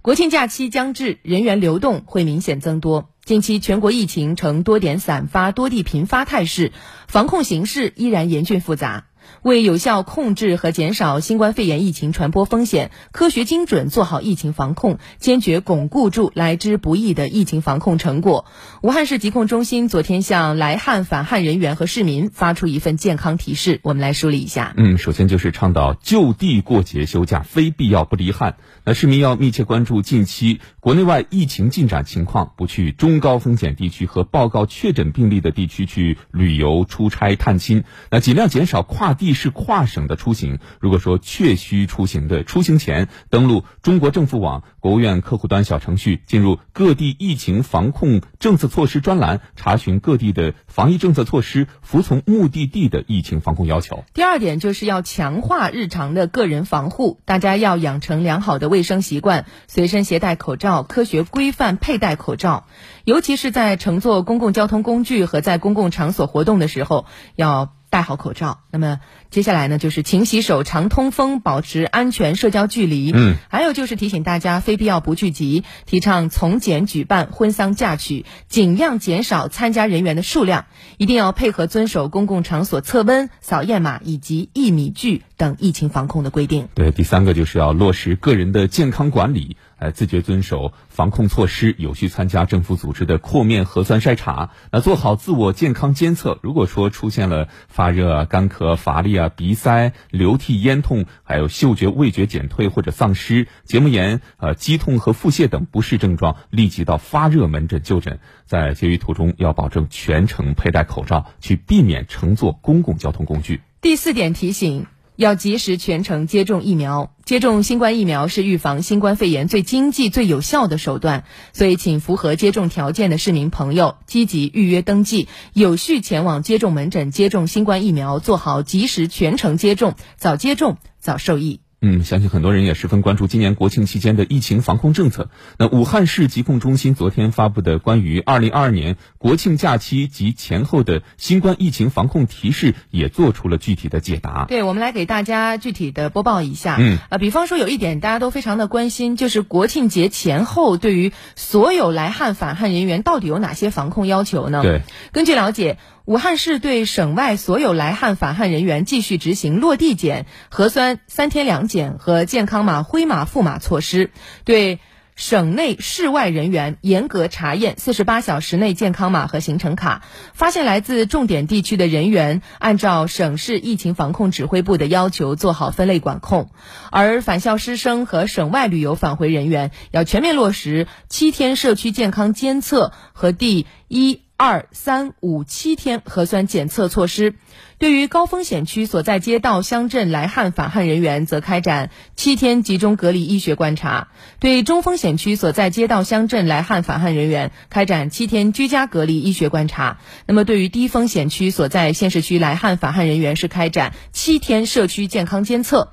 国庆假期将至，人员流动会明显增多。近期全国疫情呈多点散发、多地频发态势，防控形势依然严峻复杂。为有效控制和减少新冠肺炎疫情传播风险，科学精准做好疫情防控，坚决巩固住来之不易的疫情防控成果。武汉市疾控中心昨天向来汉返汉人员和市民发出一份健康提示，我们来梳理一下。嗯，首先就是倡导就地过节休假，非必要不离汉。那市民要密切关注近期国内外疫情进展情况，不去中高风险地区和报告确诊病例的地区去旅游、出差、探亲。那尽量减少跨。地市跨省的出行，如果说确需出行的，出行前登录中国政府网、国务院客户端小程序，进入各地疫情防控政策措施专栏，查询各地的防疫政策措施，服从目的地的疫情防控要求。第二点就是要强化日常的个人防护，大家要养成良好的卫生习惯，随身携带口罩，科学规范佩戴口罩，尤其是在乘坐公共交通工具和在公共场所活动的时候要。戴好口罩。那么接下来呢，就是勤洗手、常通风、保持安全社交距离。嗯，还有就是提醒大家，非必要不聚集，提倡从简举办婚丧嫁娶，尽量减少参加人员的数量，一定要配合遵守公共场所测温、扫验码以及一米距等疫情防控的规定。对，第三个就是要落实个人的健康管理。呃，自觉遵守防控措施，有序参加政府组织的扩面核酸筛查。那做好自我健康监测。如果说出现了发热、干咳、乏力啊、鼻塞、流涕、咽痛，还有嗅觉、味觉减退或者丧失、结膜炎、呃肌痛和腹泻等不适症状，立即到发热门诊就诊。在接医途中要保证全程佩戴口罩，去避免乘坐公共交通工具。第四点提醒。要及时全程接种疫苗，接种新冠疫苗是预防新冠肺炎最经济、最有效的手段。所以，请符合接种条件的市民朋友积极预约登记，有序前往接种门诊接种新冠疫苗，做好及时全程接种，早接种早受益。嗯，相信很多人也十分关注今年国庆期间的疫情防控政策。那武汉市疾控中心昨天发布的关于二零二二年国庆假期及前后的新冠疫情防控提示，也做出了具体的解答。对，我们来给大家具体的播报一下。嗯，呃，比方说有一点大家都非常的关心，就是国庆节前后对于所有来汉返汉人员到底有哪些防控要求呢？对，根据了解。武汉市对省外所有来汉返汉人员继续执行落地检、核酸三天两检和健康码灰码赋码措施，对省内市外人员严格查验四十八小时内健康码和行程卡，发现来自重点地区的人员，按照省市疫情防控指挥部的要求做好分类管控，而返校师生和省外旅游返回人员要全面落实七天社区健康监测和第一。二三五七天核酸检测措施，对于高风险区所在街道乡镇来汉返汉人员，则开展七天集中隔离医学观察；对中风险区所在街道乡镇来汉返汉人员，开展七天居家隔离医学观察。那么，对于低风险区所在县市区来汉返汉人员，是开展七天社区健康监测。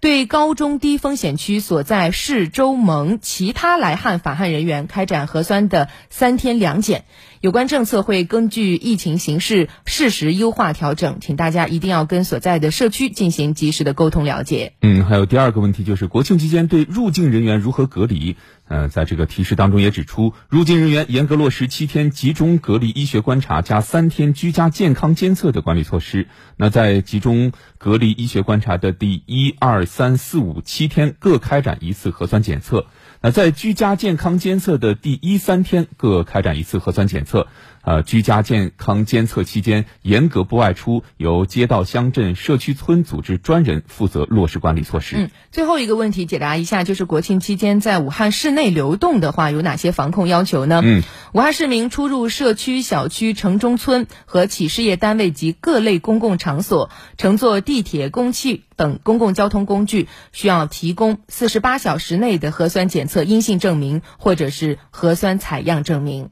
对高中低风险区所在市州盟其他来汉返汉人员开展核酸的三天两检，有关政策会根据疫情形势适时优化调整，请大家一定要跟所在的社区进行及时的沟通了解。嗯，还有第二个问题就是国庆期间对入境人员如何隔离？嗯，在这个提示当中也指出，入境人员严格落实七天集中隔离医学观察加三天居家健康监测的管理措施。那在集中隔离医学观察的第一、二、三、四、五七天各开展一次核酸检测。那在居家健康监测的第一三天各开展一次核酸检测。呃，居家健康监测期间严格不外出，由街道、乡镇、社区村组织专人负责落实管理措施。嗯，最后一个问题解答一下，就是国庆期间在武汉市内流动的话，有哪些防控要求呢？嗯，武汉市民出入社区、小区、城中村和企事业单位及各类公共场所，乘坐地铁、公汽等公共交通工具，需要提供四十八小时内的核酸检测阴性证明或者是核酸采样证明。